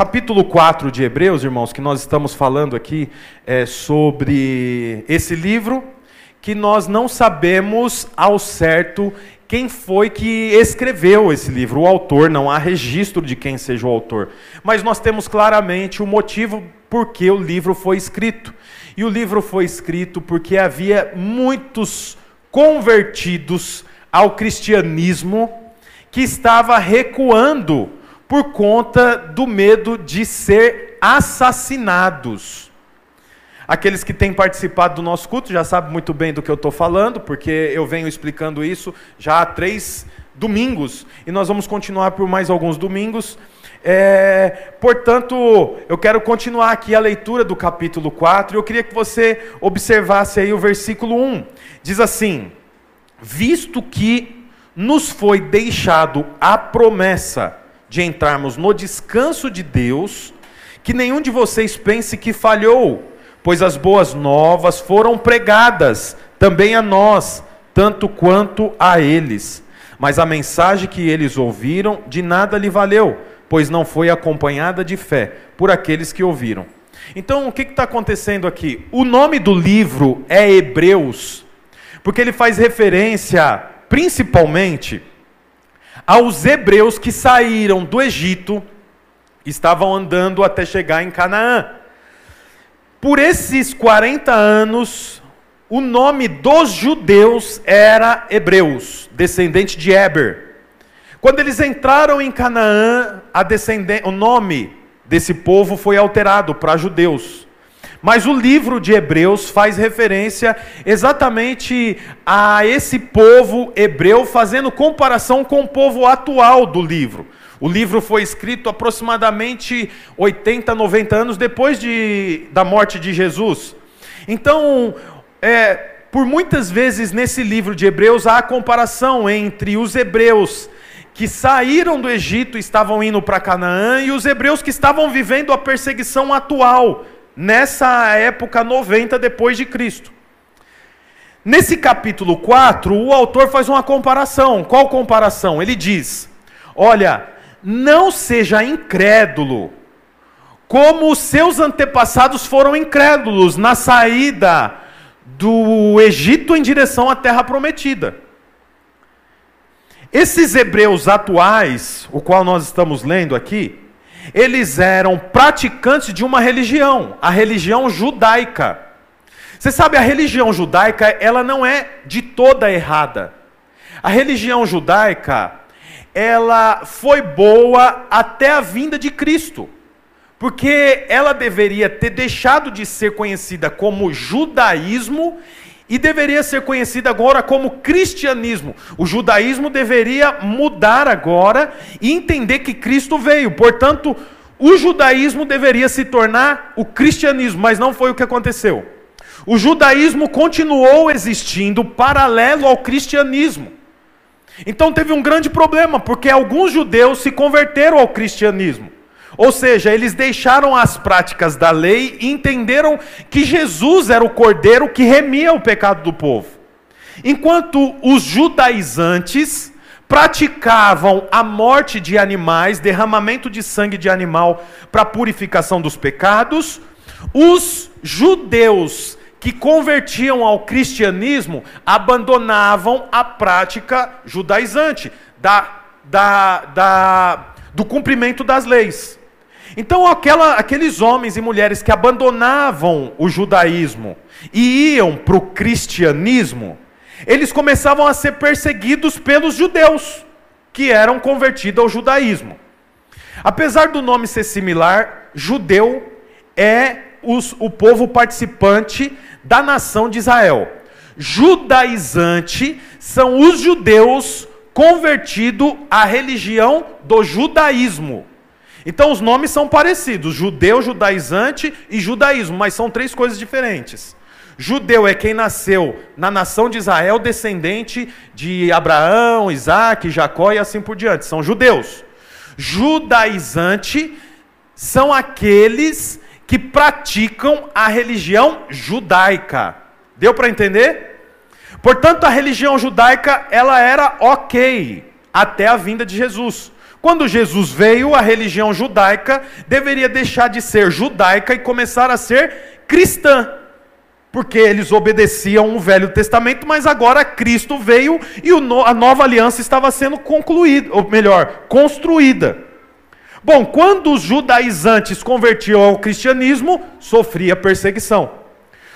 capítulo 4 de Hebreus, irmãos, que nós estamos falando aqui é, sobre esse livro, que nós não sabemos ao certo quem foi que escreveu esse livro, o autor, não há registro de quem seja o autor. Mas nós temos claramente o motivo por que o livro foi escrito. E o livro foi escrito porque havia muitos convertidos ao cristianismo que estava recuando por conta do medo de ser assassinados. Aqueles que têm participado do nosso culto já sabem muito bem do que eu estou falando, porque eu venho explicando isso já há três domingos e nós vamos continuar por mais alguns domingos. É, portanto, eu quero continuar aqui a leitura do capítulo 4 e eu queria que você observasse aí o versículo 1. Diz assim: Visto que nos foi deixado a promessa de entrarmos no descanso de Deus, que nenhum de vocês pense que falhou pois as boas novas foram pregadas também a nós, tanto quanto a eles. Mas a mensagem que eles ouviram de nada lhe valeu, pois não foi acompanhada de fé por aqueles que ouviram. Então, o que está acontecendo aqui? O nome do livro é Hebreus, porque ele faz referência, principalmente, aos hebreus que saíram do Egito, estavam andando até chegar em Canaã. Por esses 40 anos, o nome dos judeus era Hebreus, descendente de Eber. Quando eles entraram em Canaã, o nome desse povo foi alterado para judeus. Mas o livro de Hebreus faz referência exatamente a esse povo hebreu, fazendo comparação com o povo atual do livro. O livro foi escrito aproximadamente 80, 90 anos depois de, da morte de Jesus. Então, é, por muitas vezes nesse livro de Hebreus há a comparação entre os hebreus que saíram do Egito e estavam indo para Canaã e os hebreus que estavam vivendo a perseguição atual nessa época 90 depois de Cristo. Nesse capítulo 4, o autor faz uma comparação. Qual comparação? Ele diz: Olha, não seja incrédulo, como os seus antepassados foram incrédulos na saída do Egito em direção à terra prometida. Esses hebreus atuais, o qual nós estamos lendo aqui, eles eram praticantes de uma religião, a religião judaica. Você sabe, a religião judaica, ela não é de toda errada. A religião judaica, ela foi boa até a vinda de Cristo. Porque ela deveria ter deixado de ser conhecida como judaísmo e deveria ser conhecida agora como cristianismo. O judaísmo deveria mudar agora e entender que Cristo veio. Portanto, o judaísmo deveria se tornar o cristianismo, mas não foi o que aconteceu. O judaísmo continuou existindo paralelo ao cristianismo. Então teve um grande problema, porque alguns judeus se converteram ao cristianismo. Ou seja, eles deixaram as práticas da lei e entenderam que Jesus era o cordeiro que remia o pecado do povo. Enquanto os judaizantes praticavam a morte de animais, derramamento de sangue de animal para purificação dos pecados, os judeus que convertiam ao cristianismo abandonavam a prática judaizante, da, da, da, do cumprimento das leis. Então, aquela, aqueles homens e mulheres que abandonavam o judaísmo e iam para o cristianismo, eles começavam a ser perseguidos pelos judeus, que eram convertidos ao judaísmo. Apesar do nome ser similar, judeu é os, o povo participante da nação de Israel. Judaizante são os judeus convertidos à religião do judaísmo. Então os nomes são parecidos: judeu, judaizante e judaísmo, mas são três coisas diferentes. Judeu é quem nasceu na nação de Israel, descendente de Abraão, Isaac, Jacó e assim por diante. São judeus. Judaizante são aqueles que praticam a religião judaica. Deu para entender? Portanto, a religião judaica ela era ok até a vinda de Jesus. Quando Jesus veio, a religião judaica deveria deixar de ser judaica e começar a ser cristã. Porque eles obedeciam o Velho Testamento, mas agora Cristo veio e a nova aliança estava sendo concluída, ou melhor, construída. Bom, quando os judaizantes convertiam ao cristianismo, sofria perseguição.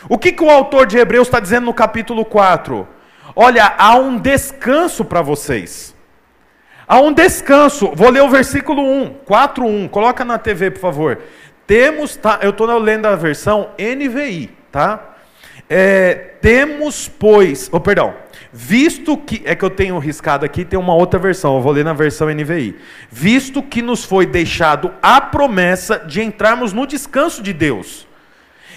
O que, que o autor de Hebreus está dizendo no capítulo 4? Olha, há um descanso para vocês. Há um descanso. Vou ler o versículo 1, 4, 1. Coloca na TV, por favor. Temos, tá, eu estou lendo a versão NVI, tá? É, temos, pois, oh, perdão, visto que, é que eu tenho riscado aqui, tem uma outra versão, eu vou ler na versão NVI. Visto que nos foi deixado a promessa de entrarmos no descanso de Deus.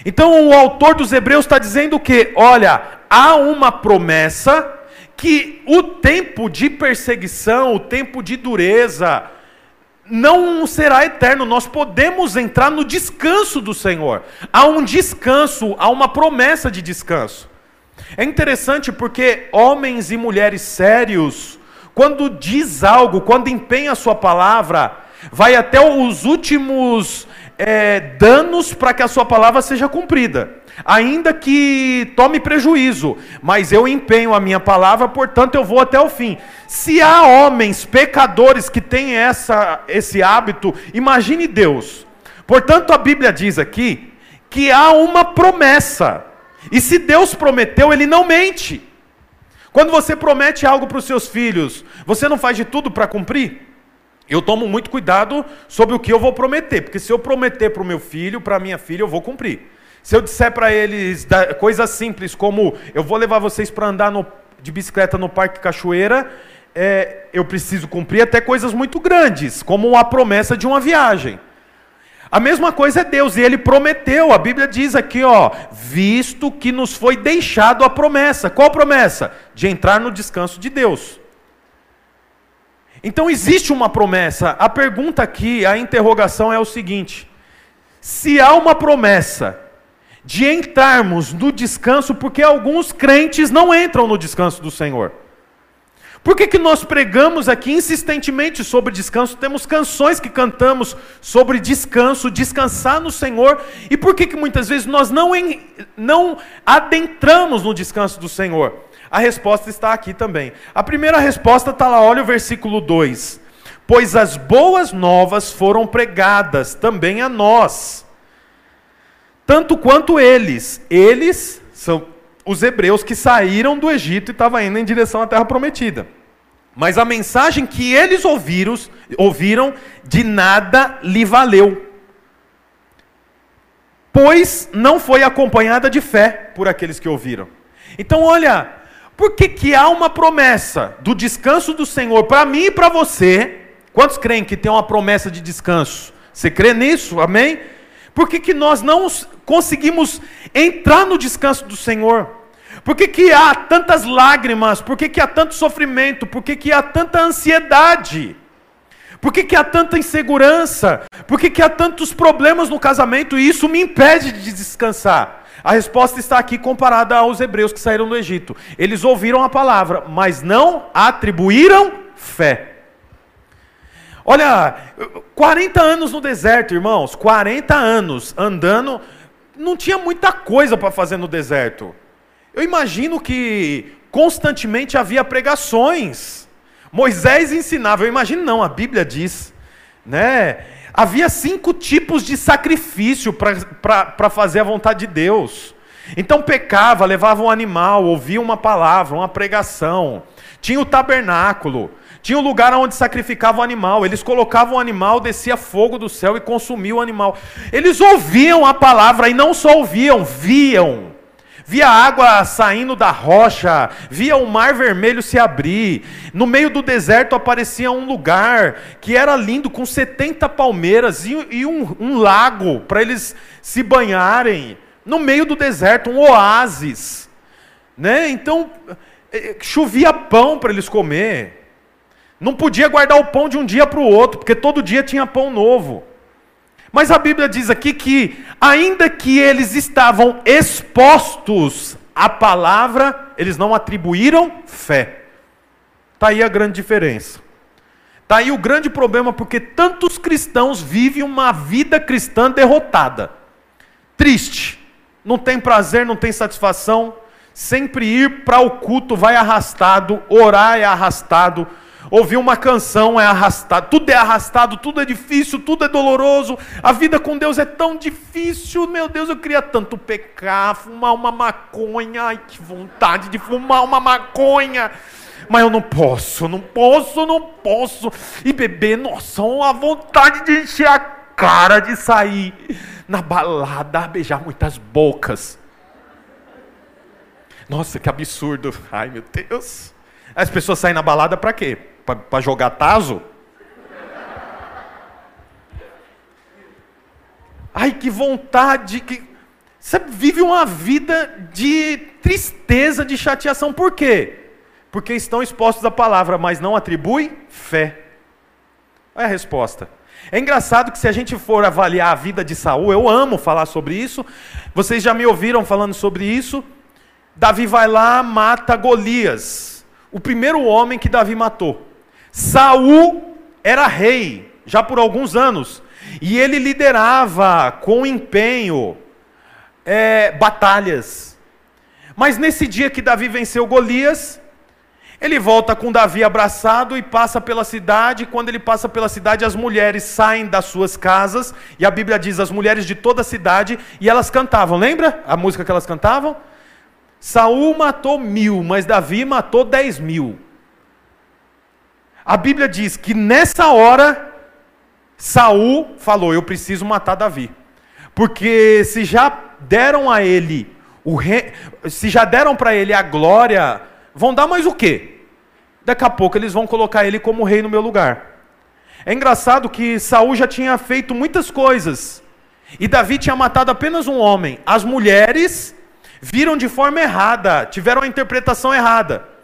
Então o autor dos Hebreus está dizendo que, olha, há uma promessa que o tempo de perseguição, o tempo de dureza, não será eterno, nós podemos entrar no descanso do Senhor. Há um descanso, há uma promessa de descanso. É interessante porque homens e mulheres sérios, quando diz algo, quando empenha a sua palavra, vai até os últimos é, danos para que a sua palavra seja cumprida ainda que tome prejuízo, mas eu empenho a minha palavra, portanto eu vou até o fim. Se há homens pecadores que têm essa, esse hábito, imagine Deus. Portanto, a Bíblia diz aqui que há uma promessa, e se Deus prometeu, Ele não mente. Quando você promete algo para os seus filhos, você não faz de tudo para cumprir? Eu tomo muito cuidado sobre o que eu vou prometer, porque se eu prometer para o meu filho, para minha filha, eu vou cumprir. Se eu disser para eles coisas simples como eu vou levar vocês para andar no, de bicicleta no Parque Cachoeira, é, eu preciso cumprir até coisas muito grandes, como a promessa de uma viagem. A mesma coisa é Deus, e Ele prometeu, a Bíblia diz aqui, ó, visto que nos foi deixado a promessa. Qual promessa? De entrar no descanso de Deus. Então existe uma promessa. A pergunta aqui, a interrogação é o seguinte: se há uma promessa, de entrarmos no descanso, porque alguns crentes não entram no descanso do Senhor. Por que, que nós pregamos aqui insistentemente sobre descanso? Temos canções que cantamos sobre descanso, descansar no Senhor. E por que, que muitas vezes nós não, em, não adentramos no descanso do Senhor? A resposta está aqui também. A primeira resposta está lá, olha o versículo 2. Pois as boas novas foram pregadas também a nós tanto quanto eles. Eles são os hebreus que saíram do Egito e estavam indo em direção à terra prometida. Mas a mensagem que eles ouviram, ouviram de nada lhe valeu. Pois não foi acompanhada de fé por aqueles que ouviram. Então, olha, por que, que há uma promessa do descanso do Senhor para mim e para você? Quantos creem que tem uma promessa de descanso? Você crê nisso? Amém? Por que, que nós não conseguimos entrar no descanso do Senhor? Por que, que há tantas lágrimas? Por que, que há tanto sofrimento? Por que, que há tanta ansiedade? Por que, que há tanta insegurança? Por que, que há tantos problemas no casamento e isso me impede de descansar? A resposta está aqui comparada aos hebreus que saíram do Egito. Eles ouviram a palavra, mas não atribuíram fé. Olha, 40 anos no deserto, irmãos, 40 anos andando, não tinha muita coisa para fazer no deserto. Eu imagino que constantemente havia pregações. Moisés ensinava, eu imagino não, a Bíblia diz, né? Havia cinco tipos de sacrifício para fazer a vontade de Deus. Então pecava, levava um animal, ouvia uma palavra, uma pregação. Tinha o tabernáculo. Tinha um lugar onde sacrificavam o animal. Eles colocavam o animal, descia fogo do céu e consumia o animal. Eles ouviam a palavra e não só ouviam, viam. Via água saindo da rocha, via o mar vermelho se abrir. No meio do deserto aparecia um lugar que era lindo, com 70 palmeiras e, e um, um lago para eles se banharem. No meio do deserto, um oásis. Né? Então, eh, chovia pão para eles comer. Não podia guardar o pão de um dia para o outro, porque todo dia tinha pão novo. Mas a Bíblia diz aqui que, ainda que eles estavam expostos à palavra, eles não atribuíram fé. Está aí a grande diferença. Tá aí o grande problema porque tantos cristãos vivem uma vida cristã derrotada. Triste. Não tem prazer, não tem satisfação. Sempre ir para o culto vai arrastado, orar é arrastado, ouvir uma canção é arrastado, tudo é arrastado, tudo é difícil, tudo é doloroso. A vida com Deus é tão difícil, meu Deus, eu queria tanto pecar, fumar uma maconha, ai que vontade de fumar uma maconha mas eu não posso, não posso, não posso. E beber, nossa, uma vontade de encher a cara de sair na balada, beijar muitas bocas. Nossa, que absurdo. Ai, meu Deus. As pessoas saem na balada para quê? Para jogar taso? Ai, que vontade, que você vive uma vida de tristeza, de chateação. Por quê? Porque estão expostos à palavra, mas não atribuem fé. Olha a resposta. É engraçado que se a gente for avaliar a vida de Saul, eu amo falar sobre isso. Vocês já me ouviram falando sobre isso. Davi vai lá, mata Golias, o primeiro homem que Davi matou. Saul era rei já por alguns anos e ele liderava com empenho é, batalhas. Mas nesse dia que Davi venceu Golias, ele volta com Davi abraçado e passa pela cidade. Quando ele passa pela cidade, as mulheres saem das suas casas, e a Bíblia diz as mulheres de toda a cidade, e elas cantavam. Lembra a música que elas cantavam? Saul matou mil, mas Davi matou dez mil. A Bíblia diz que nessa hora, Saul falou: Eu preciso matar Davi. Porque se já deram a ele o re... se já deram para ele a glória Vão dar mais o quê? Daqui a pouco eles vão colocar ele como rei no meu lugar. É engraçado que Saul já tinha feito muitas coisas. E Davi tinha matado apenas um homem. As mulheres viram de forma errada, tiveram a interpretação errada.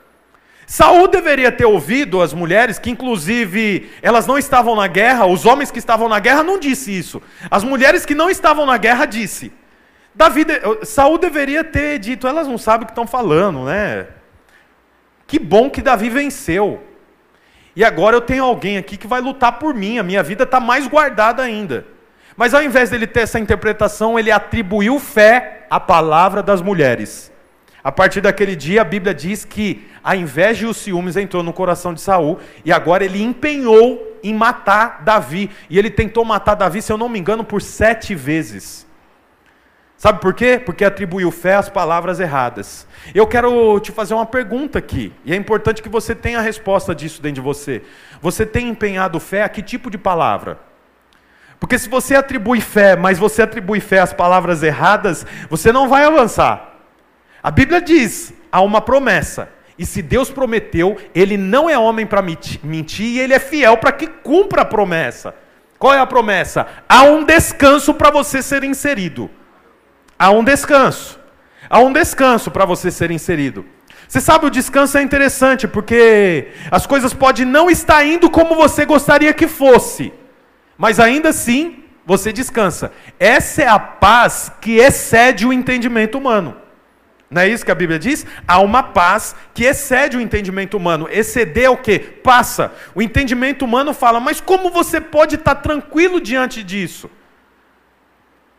Saul deveria ter ouvido as mulheres, que inclusive elas não estavam na guerra, os homens que estavam na guerra não disse isso. As mulheres que não estavam na guerra disse. Davi, Saul deveria ter dito, elas não sabem o que estão falando, né? Que bom que Davi venceu. E agora eu tenho alguém aqui que vai lutar por mim, a minha vida está mais guardada ainda. Mas ao invés dele ter essa interpretação, ele atribuiu fé à palavra das mulheres. A partir daquele dia, a Bíblia diz que a inveja e os ciúmes entrou no coração de Saul e agora ele empenhou em matar Davi. E ele tentou matar Davi, se eu não me engano, por sete vezes. Sabe por quê? Porque atribuiu fé às palavras erradas. Eu quero te fazer uma pergunta aqui, e é importante que você tenha a resposta disso dentro de você. Você tem empenhado fé a que tipo de palavra? Porque se você atribui fé, mas você atribui fé às palavras erradas, você não vai avançar. A Bíblia diz: há uma promessa. E se Deus prometeu, Ele não é homem para mentir e Ele é fiel para que cumpra a promessa. Qual é a promessa? Há um descanso para você ser inserido. Há um descanso. Há um descanso para você ser inserido. Você sabe, o descanso é interessante, porque as coisas podem não estar indo como você gostaria que fosse, mas ainda assim você descansa. Essa é a paz que excede o entendimento humano. Não é isso que a Bíblia diz? Há uma paz que excede o entendimento humano. Exceder é o que? Passa. O entendimento humano fala, mas como você pode estar tranquilo diante disso?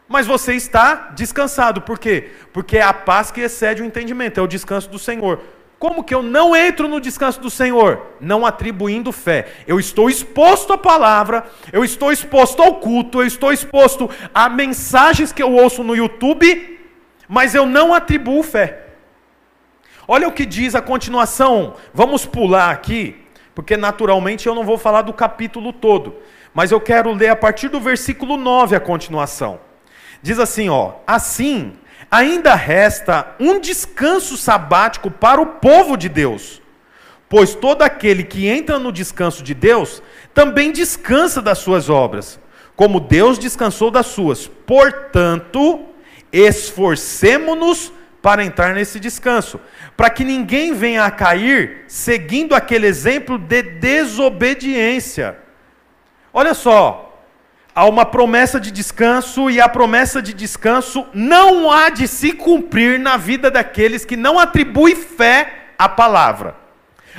Mas você está descansado. Por quê? Porque é a paz que excede o entendimento, é o descanso do Senhor. Como que eu não entro no descanso do Senhor? Não atribuindo fé. Eu estou exposto à palavra, eu estou exposto ao culto, eu estou exposto a mensagens que eu ouço no YouTube, mas eu não atribuo fé. Olha o que diz a continuação. Vamos pular aqui, porque naturalmente eu não vou falar do capítulo todo, mas eu quero ler a partir do versículo 9 a continuação. Diz assim, ó: Assim, ainda resta um descanso sabático para o povo de Deus. Pois todo aquele que entra no descanso de Deus também descansa das suas obras, como Deus descansou das suas. Portanto, esforcemo-nos para entrar nesse descanso, para que ninguém venha a cair seguindo aquele exemplo de desobediência. Olha só, há uma promessa de descanso e a promessa de descanso não há de se cumprir na vida daqueles que não atribuem fé à palavra.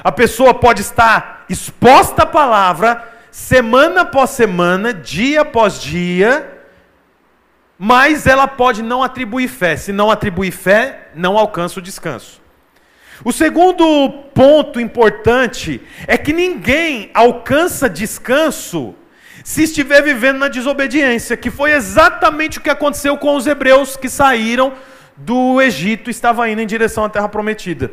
A pessoa pode estar exposta à palavra, semana após semana, dia após dia, mas ela pode não atribuir fé. Se não atribuir fé, não alcança o descanso. O segundo ponto importante é que ninguém alcança descanso se estiver vivendo na desobediência, que foi exatamente o que aconteceu com os hebreus que saíram do Egito e estavam indo em direção à terra prometida.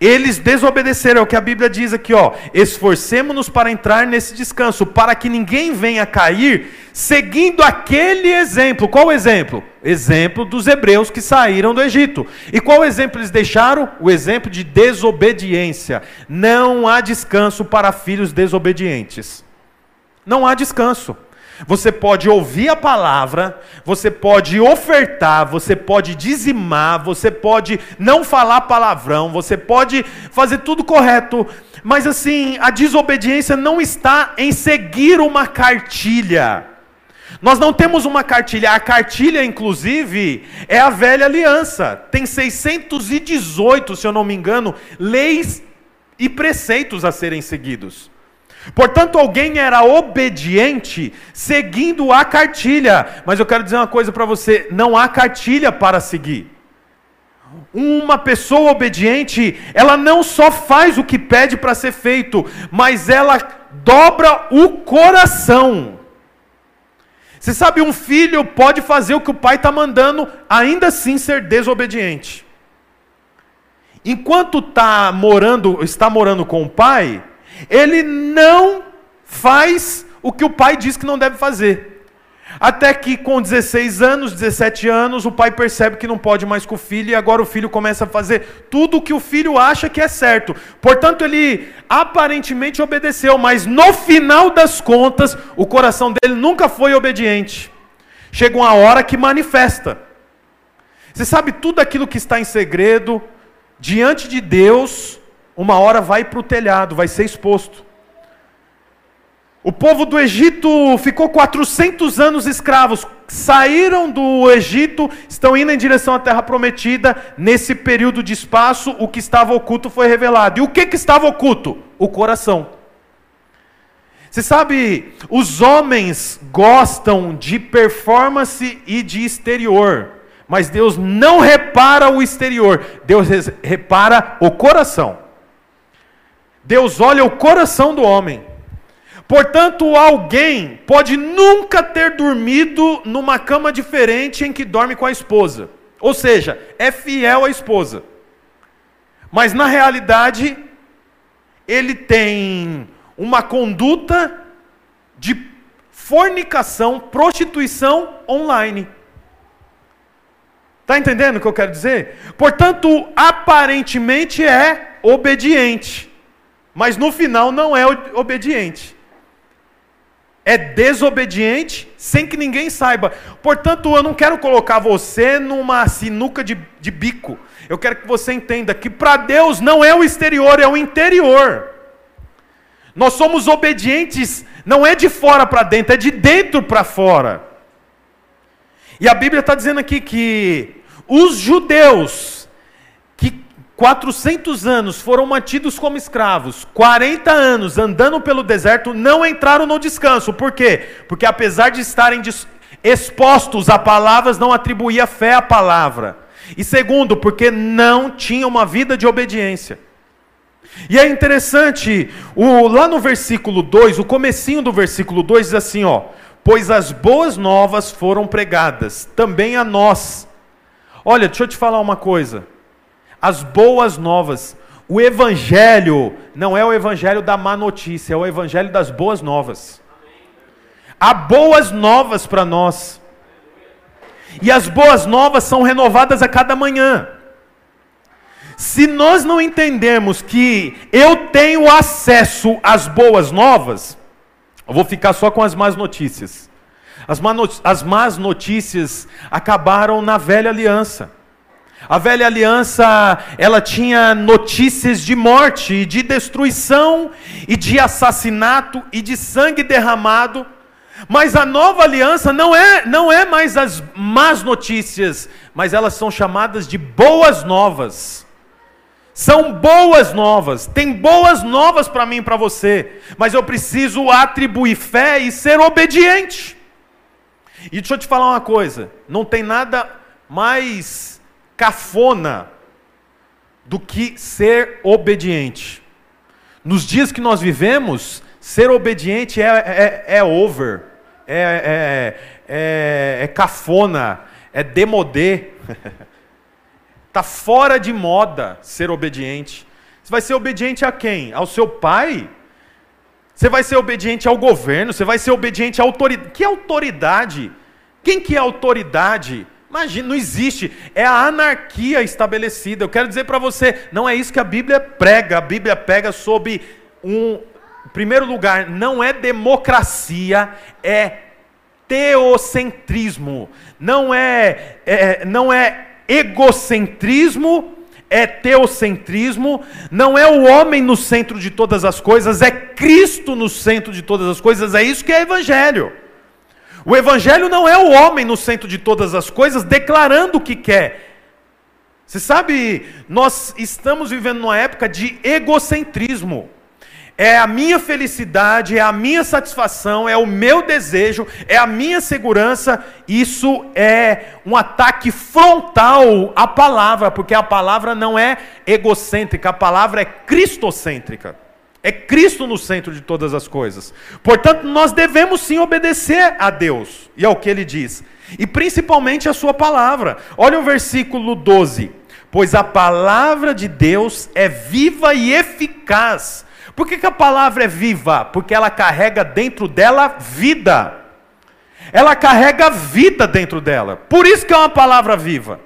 Eles desobedeceram, é o que a Bíblia diz aqui, ó. Esforcemos-nos para entrar nesse descanso, para que ninguém venha cair seguindo aquele exemplo. Qual o exemplo? Exemplo dos hebreus que saíram do Egito. E qual exemplo eles deixaram? O exemplo de desobediência. Não há descanso para filhos desobedientes. Não há descanso. Você pode ouvir a palavra, você pode ofertar, você pode dizimar, você pode não falar palavrão, você pode fazer tudo correto, mas assim, a desobediência não está em seguir uma cartilha. Nós não temos uma cartilha, a cartilha, inclusive, é a velha aliança. Tem 618, se eu não me engano, leis e preceitos a serem seguidos. Portanto, alguém era obediente seguindo a cartilha. Mas eu quero dizer uma coisa para você: não há cartilha para seguir. Uma pessoa obediente, ela não só faz o que pede para ser feito, mas ela dobra o coração. Você sabe, um filho pode fazer o que o pai está mandando, ainda assim ser desobediente. Enquanto tá morando, está morando com o pai, ele não faz o que o pai diz que não deve fazer. Até que com 16 anos, 17 anos, o pai percebe que não pode mais com o filho e agora o filho começa a fazer tudo o que o filho acha que é certo. Portanto, ele aparentemente obedeceu, mas no final das contas, o coração dele nunca foi obediente. Chega uma hora que manifesta. Você sabe tudo aquilo que está em segredo diante de Deus, uma hora vai para o telhado, vai ser exposto. O povo do Egito ficou 400 anos escravos, saíram do Egito, estão indo em direção à terra prometida. Nesse período de espaço, o que estava oculto foi revelado. E o que, que estava oculto? O coração. Você sabe, os homens gostam de performance e de exterior, mas Deus não repara o exterior, Deus repara o coração. Deus olha o coração do homem. Portanto, alguém pode nunca ter dormido numa cama diferente em que dorme com a esposa. Ou seja, é fiel à esposa. Mas na realidade, ele tem uma conduta de fornicação, prostituição online. Está entendendo o que eu quero dizer? Portanto, aparentemente é obediente mas no final não é obediente. É desobediente sem que ninguém saiba. Portanto, eu não quero colocar você numa sinuca de, de bico. Eu quero que você entenda que para Deus não é o exterior, é o interior. Nós somos obedientes, não é de fora para dentro, é de dentro para fora. E a Bíblia está dizendo aqui que os judeus 400 anos foram mantidos como escravos, 40 anos andando pelo deserto, não entraram no descanso. Por quê? Porque apesar de estarem expostos a palavras, não atribuía fé à palavra. E segundo, porque não tinha uma vida de obediência. E é interessante, o, lá no versículo 2, o comecinho do versículo 2 diz assim, ó: "Pois as boas novas foram pregadas também a nós". Olha, deixa eu te falar uma coisa as boas novas. O evangelho não é o evangelho da má notícia, é o evangelho das boas novas. Há boas novas para nós. E as boas novas são renovadas a cada manhã. Se nós não entendermos que eu tenho acesso às boas novas, eu vou ficar só com as más notícias. As más notícias acabaram na velha aliança. A velha aliança, ela tinha notícias de morte, de destruição e de assassinato e de sangue derramado. Mas a nova aliança não é, não é mais as más notícias, mas elas são chamadas de boas novas. São boas novas, tem boas novas para mim e para você, mas eu preciso atribuir fé e ser obediente. E deixa eu te falar uma coisa: não tem nada mais cafona do que ser obediente. Nos dias que nós vivemos, ser obediente é, é, é over, é, é, é, é cafona, é demodê. Está fora de moda ser obediente. Você vai ser obediente a quem? Ao seu pai? Você vai ser obediente ao governo? Você vai ser obediente à autoridade? Que autoridade? Quem que é autoridade? Imagina, não existe. É a anarquia estabelecida. Eu quero dizer para você, não é isso que a Bíblia prega. A Bíblia pega sobre um, em primeiro lugar, não é democracia, é teocentrismo. Não é, é não é egocentrismo é teocentrismo, não é o homem no centro de todas as coisas, é Cristo no centro de todas as coisas, é isso que é evangelho. O evangelho não é o homem no centro de todas as coisas declarando o que quer. Você sabe, nós estamos vivendo numa época de egocentrismo é a minha felicidade, é a minha satisfação, é o meu desejo, é a minha segurança. Isso é um ataque frontal à palavra, porque a palavra não é egocêntrica, a palavra é cristocêntrica. É Cristo no centro de todas as coisas. Portanto, nós devemos sim obedecer a Deus e ao que ele diz, e principalmente a sua palavra. Olha o versículo 12. Pois a palavra de Deus é viva e eficaz por que, que a palavra é viva? Porque ela carrega dentro dela vida. Ela carrega vida dentro dela. Por isso que é uma palavra viva.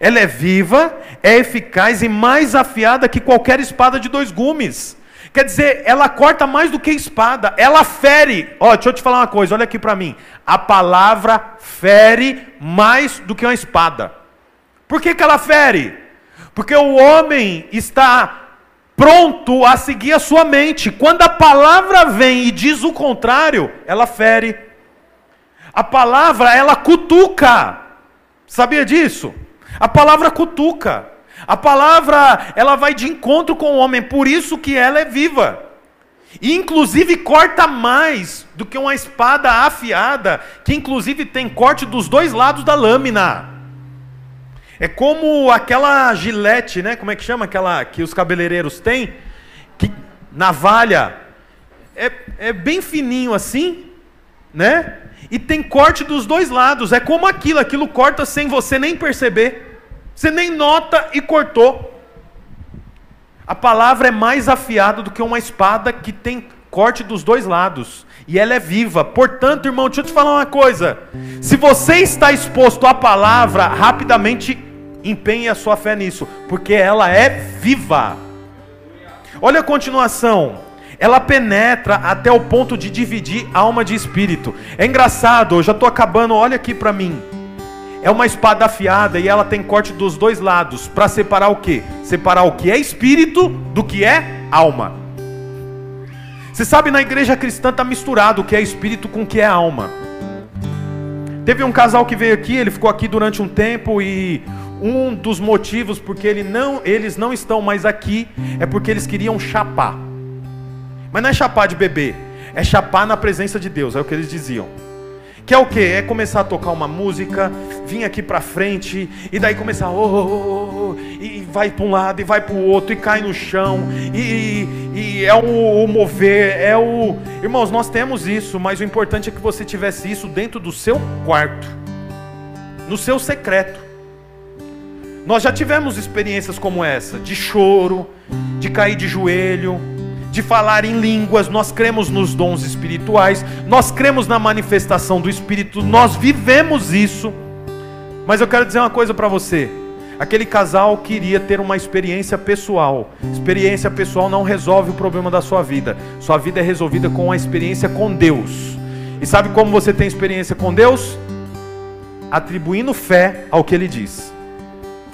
Ela é viva, é eficaz e mais afiada que qualquer espada de dois gumes. Quer dizer, ela corta mais do que espada, ela fere. Ó, deixa eu te falar uma coisa, olha aqui para mim. A palavra fere mais do que uma espada. Por que, que ela fere? Porque o homem está pronto a seguir a sua mente. Quando a palavra vem e diz o contrário, ela fere. A palavra, ela cutuca. Sabia disso? A palavra cutuca. A palavra, ela vai de encontro com o homem, por isso que ela é viva. E inclusive corta mais do que uma espada afiada, que inclusive tem corte dos dois lados da lâmina. É como aquela gilete, né? Como é que chama aquela que os cabeleireiros têm? Que navalha. É, é bem fininho assim, né? E tem corte dos dois lados. É como aquilo, aquilo corta sem você nem perceber. Você nem nota e cortou. A palavra é mais afiada do que uma espada que tem corte dos dois lados. E ela é viva. Portanto, irmão, deixa eu te falar uma coisa. Se você está exposto à palavra, rapidamente Empenhe a sua fé nisso, porque ela é viva. Olha a continuação. Ela penetra até o ponto de dividir alma de espírito. É engraçado, eu já estou acabando, olha aqui para mim. É uma espada afiada e ela tem corte dos dois lados para separar o que? Separar o que é espírito do que é alma. Você sabe, na igreja cristã está misturado o que é espírito com o que é alma. Teve um casal que veio aqui, ele ficou aqui durante um tempo e um dos motivos porque ele não, eles não estão mais aqui é porque eles queriam chapar. Mas não é chapar de bebê, é chapar na presença de Deus, é o que eles diziam. Que é o que? É começar a tocar uma música, vir aqui pra frente, e daí começar, oh, oh, oh, oh e vai para um lado, e vai para o outro, e cai no chão, e, e é o, o, mover, é o. Irmãos, nós temos isso, mas o importante é que você tivesse isso dentro do seu quarto, no seu secreto. Nós já tivemos experiências como essa, de choro, de cair de joelho, de falar em línguas, nós cremos nos dons espirituais, nós cremos na manifestação do Espírito, nós vivemos isso. Mas eu quero dizer uma coisa para você. Aquele casal queria ter uma experiência pessoal. Experiência pessoal não resolve o problema da sua vida. Sua vida é resolvida com a experiência com Deus. E sabe como você tem experiência com Deus? Atribuindo fé ao que Ele diz.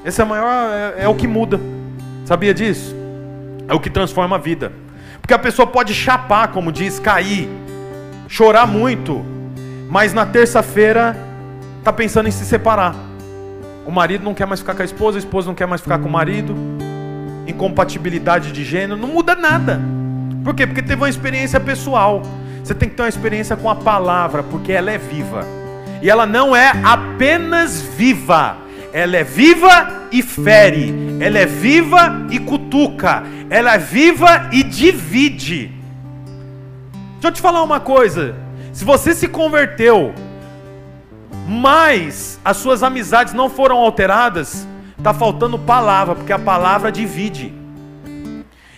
Esse é, maior, é, é o que muda. Sabia disso? É o que transforma a vida. Porque a pessoa pode chapar, como diz, cair, chorar muito, mas na terça-feira está pensando em se separar. O marido não quer mais ficar com a esposa, a esposa não quer mais ficar com o marido. incompatibilidade de gênero, não muda nada. Por quê? Porque teve uma experiência pessoal. Você tem que ter uma experiência com a palavra, porque ela é viva. E ela não é apenas viva, ela é viva e fere, ela é viva e cutuca, ela é viva e divide. Deixa eu te falar uma coisa: se você se converteu, mas as suas amizades não foram alteradas, está faltando palavra, porque a palavra divide.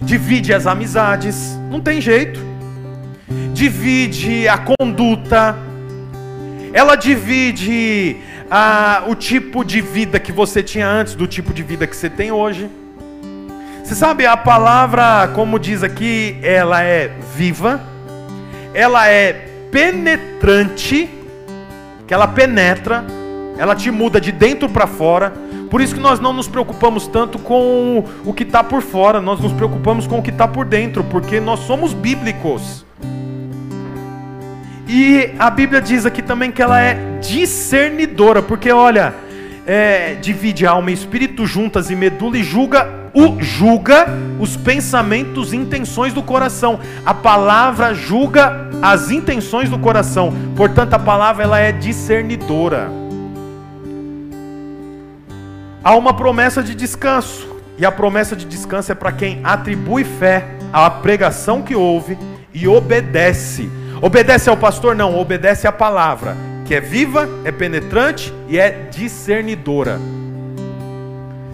Divide as amizades, não tem jeito. Divide a conduta, ela divide ah, o tipo de vida que você tinha antes do tipo de vida que você tem hoje. Você sabe, a palavra, como diz aqui, ela é viva, ela é penetrante, que ela penetra, ela te muda de dentro para fora. Por isso que nós não nos preocupamos tanto com o que está por fora, nós nos preocupamos com o que está por dentro, porque nós somos bíblicos. E a Bíblia diz aqui também que ela é discernidora, porque olha, é, divide alma e espírito juntas e medula e julga o julga os pensamentos e intenções do coração. A palavra julga as intenções do coração. Portanto, a palavra ela é discernidora. Há uma promessa de descanso, e a promessa de descanso é para quem atribui fé à pregação que ouve e obedece. Obedece ao pastor? Não, obedece à palavra, que é viva, é penetrante e é discernidora.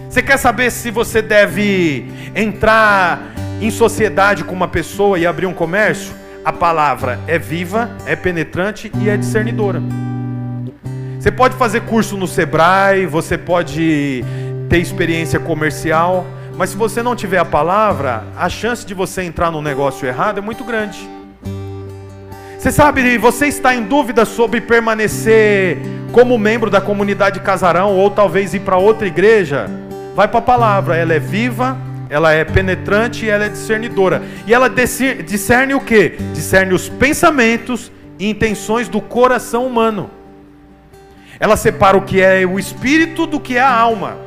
Você quer saber se você deve entrar em sociedade com uma pessoa e abrir um comércio? A palavra é viva, é penetrante e é discernidora. Você pode fazer curso no Sebrae, você pode ter experiência comercial, mas se você não tiver a palavra, a chance de você entrar no negócio errado é muito grande. Você sabe, você está em dúvida sobre permanecer como membro da comunidade Casarão ou talvez ir para outra igreja? Vai para a palavra, ela é viva, ela é penetrante e ela é discernidora. E ela discerne o que? Discerne os pensamentos e intenções do coração humano. Ela separa o que é o espírito do que é a alma.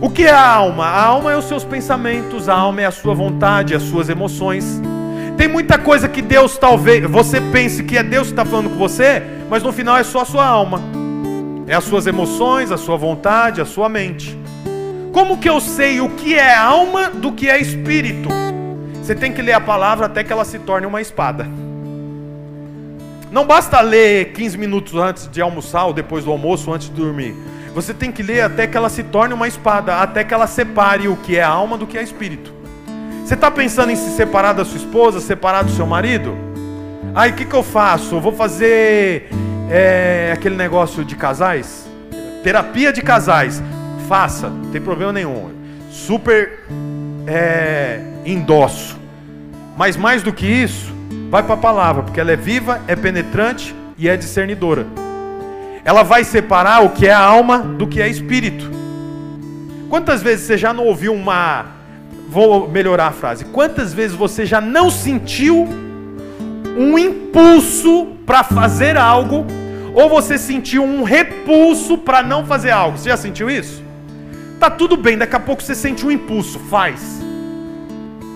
O que é a alma? A alma é os seus pensamentos, a alma é a sua vontade, as suas emoções. Tem muita coisa que Deus talvez você pense que é Deus que está falando com você, mas no final é só a sua alma, é as suas emoções, a sua vontade, a sua mente. Como que eu sei o que é alma do que é espírito? Você tem que ler a palavra até que ela se torne uma espada. Não basta ler 15 minutos antes de almoçar ou depois do almoço, antes de dormir. Você tem que ler até que ela se torne uma espada, até que ela separe o que é alma do que é espírito. Você está pensando em se separar da sua esposa, separar do seu marido? Aí o que, que eu faço? Eu vou fazer é, aquele negócio de casais? Terapia de casais. Faça, não tem problema nenhum. Super é, endosso. Mas mais do que isso, vai para a palavra, porque ela é viva, é penetrante e é discernidora. Ela vai separar o que é alma do que é espírito. Quantas vezes você já não ouviu uma Vou melhorar a frase. Quantas vezes você já não sentiu um impulso para fazer algo, ou você sentiu um repulso para não fazer algo? Você já sentiu isso? Tá tudo bem, daqui a pouco você sente um impulso, faz.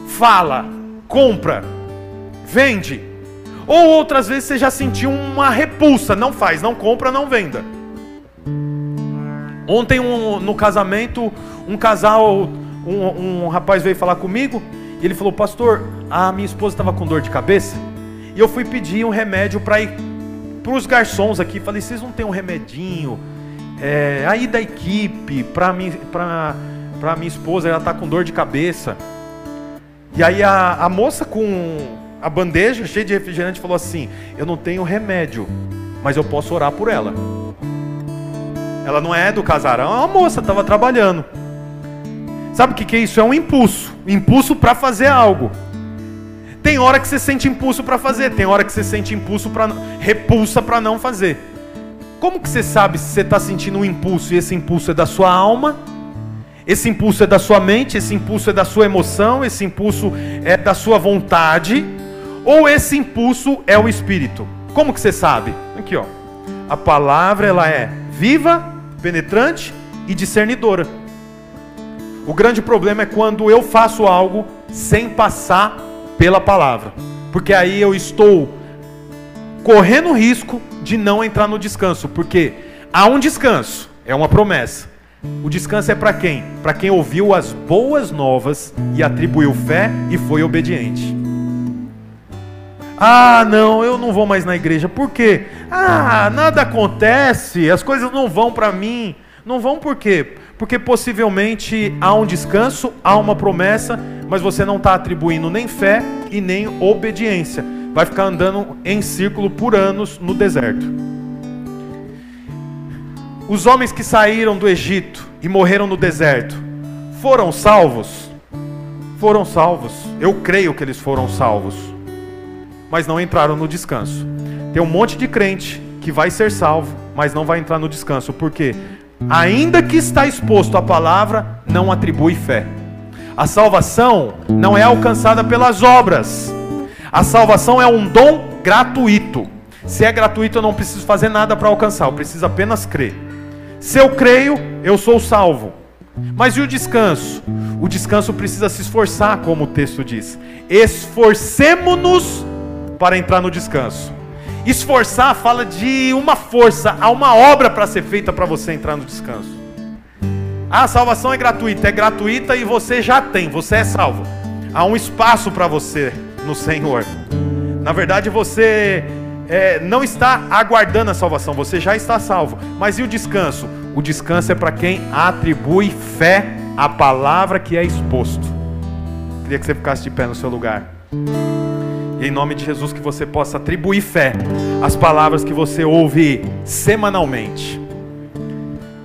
Fala, compra, vende. Ou outras vezes você já sentiu uma repulsa, não faz, não compra, não venda. Ontem um, no casamento, um casal um, um rapaz veio falar comigo e ele falou: Pastor, a minha esposa estava com dor de cabeça e eu fui pedir um remédio para ir para os garçons aqui. Falei: Vocês não tem um remedinho é, aí da equipe para mim, para para minha esposa? Ela está com dor de cabeça. E aí a, a moça com a bandeja cheia de refrigerante falou assim: Eu não tenho remédio, mas eu posso orar por ela. Ela não é do casarão, é uma moça, estava trabalhando. Sabe o que é isso? É um impulso. Impulso para fazer algo. Tem hora que você sente impulso para fazer, tem hora que você sente impulso para repulsa para não fazer. Como que você sabe se você está sentindo um impulso e esse impulso é da sua alma? Esse impulso é da sua mente, esse impulso é da sua emoção, esse impulso é da sua vontade, ou esse impulso é o espírito? Como que você sabe? Aqui, ó. A palavra ela é viva, penetrante e discernidora. O grande problema é quando eu faço algo sem passar pela palavra. Porque aí eu estou correndo o risco de não entrar no descanso. Porque há um descanso, é uma promessa. O descanso é para quem? Para quem ouviu as boas novas e atribuiu fé e foi obediente. Ah, não, eu não vou mais na igreja. Por quê? Ah, nada acontece, as coisas não vão para mim. Não vão por quê? Porque possivelmente há um descanso, há uma promessa, mas você não está atribuindo nem fé e nem obediência. Vai ficar andando em círculo por anos no deserto. Os homens que saíram do Egito e morreram no deserto foram salvos? Foram salvos. Eu creio que eles foram salvos mas não entraram no descanso. Tem um monte de crente que vai ser salvo, mas não vai entrar no descanso, porque ainda que está exposto à palavra, não atribui fé. A salvação não é alcançada pelas obras. A salvação é um dom gratuito. Se é gratuito, eu não preciso fazer nada para alcançar, eu preciso apenas crer. Se eu creio, eu sou salvo. Mas e o descanso? O descanso precisa se esforçar, como o texto diz. Esforcemo-nos para entrar no descanso. Esforçar fala de uma força, há uma obra para ser feita para você entrar no descanso. A salvação é gratuita, é gratuita e você já tem, você é salvo. Há um espaço para você no Senhor. Na verdade, você é, não está aguardando a salvação, você já está salvo. Mas e o descanso? O descanso é para quem atribui fé à palavra que é exposto. Queria que você ficasse de pé no seu lugar. Em nome de Jesus que você possa atribuir fé às palavras que você ouve semanalmente.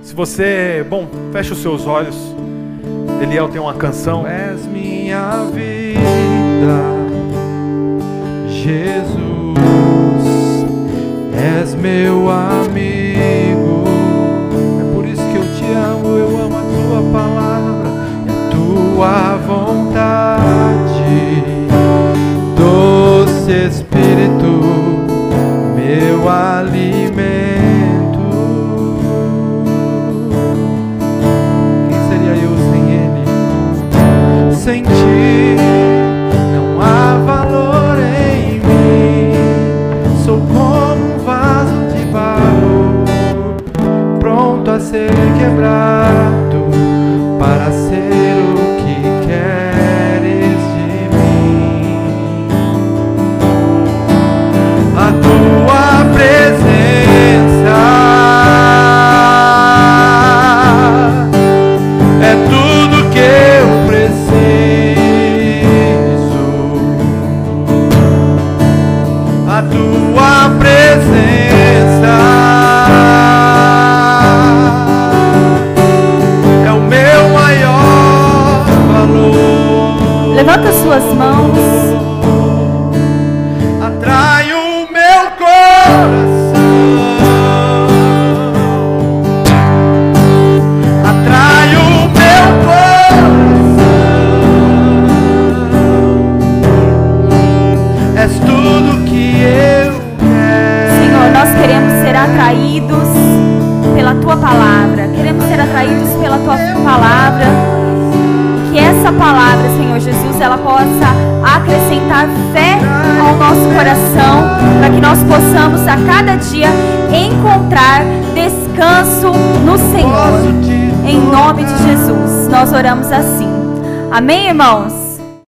Se você, bom, feche os seus olhos. Eliel tem uma canção. És minha vida, Jesus. És meu amigo. É por isso que eu te amo, eu amo a tua palavra e a tua vontade. Meu Amém, irmãos?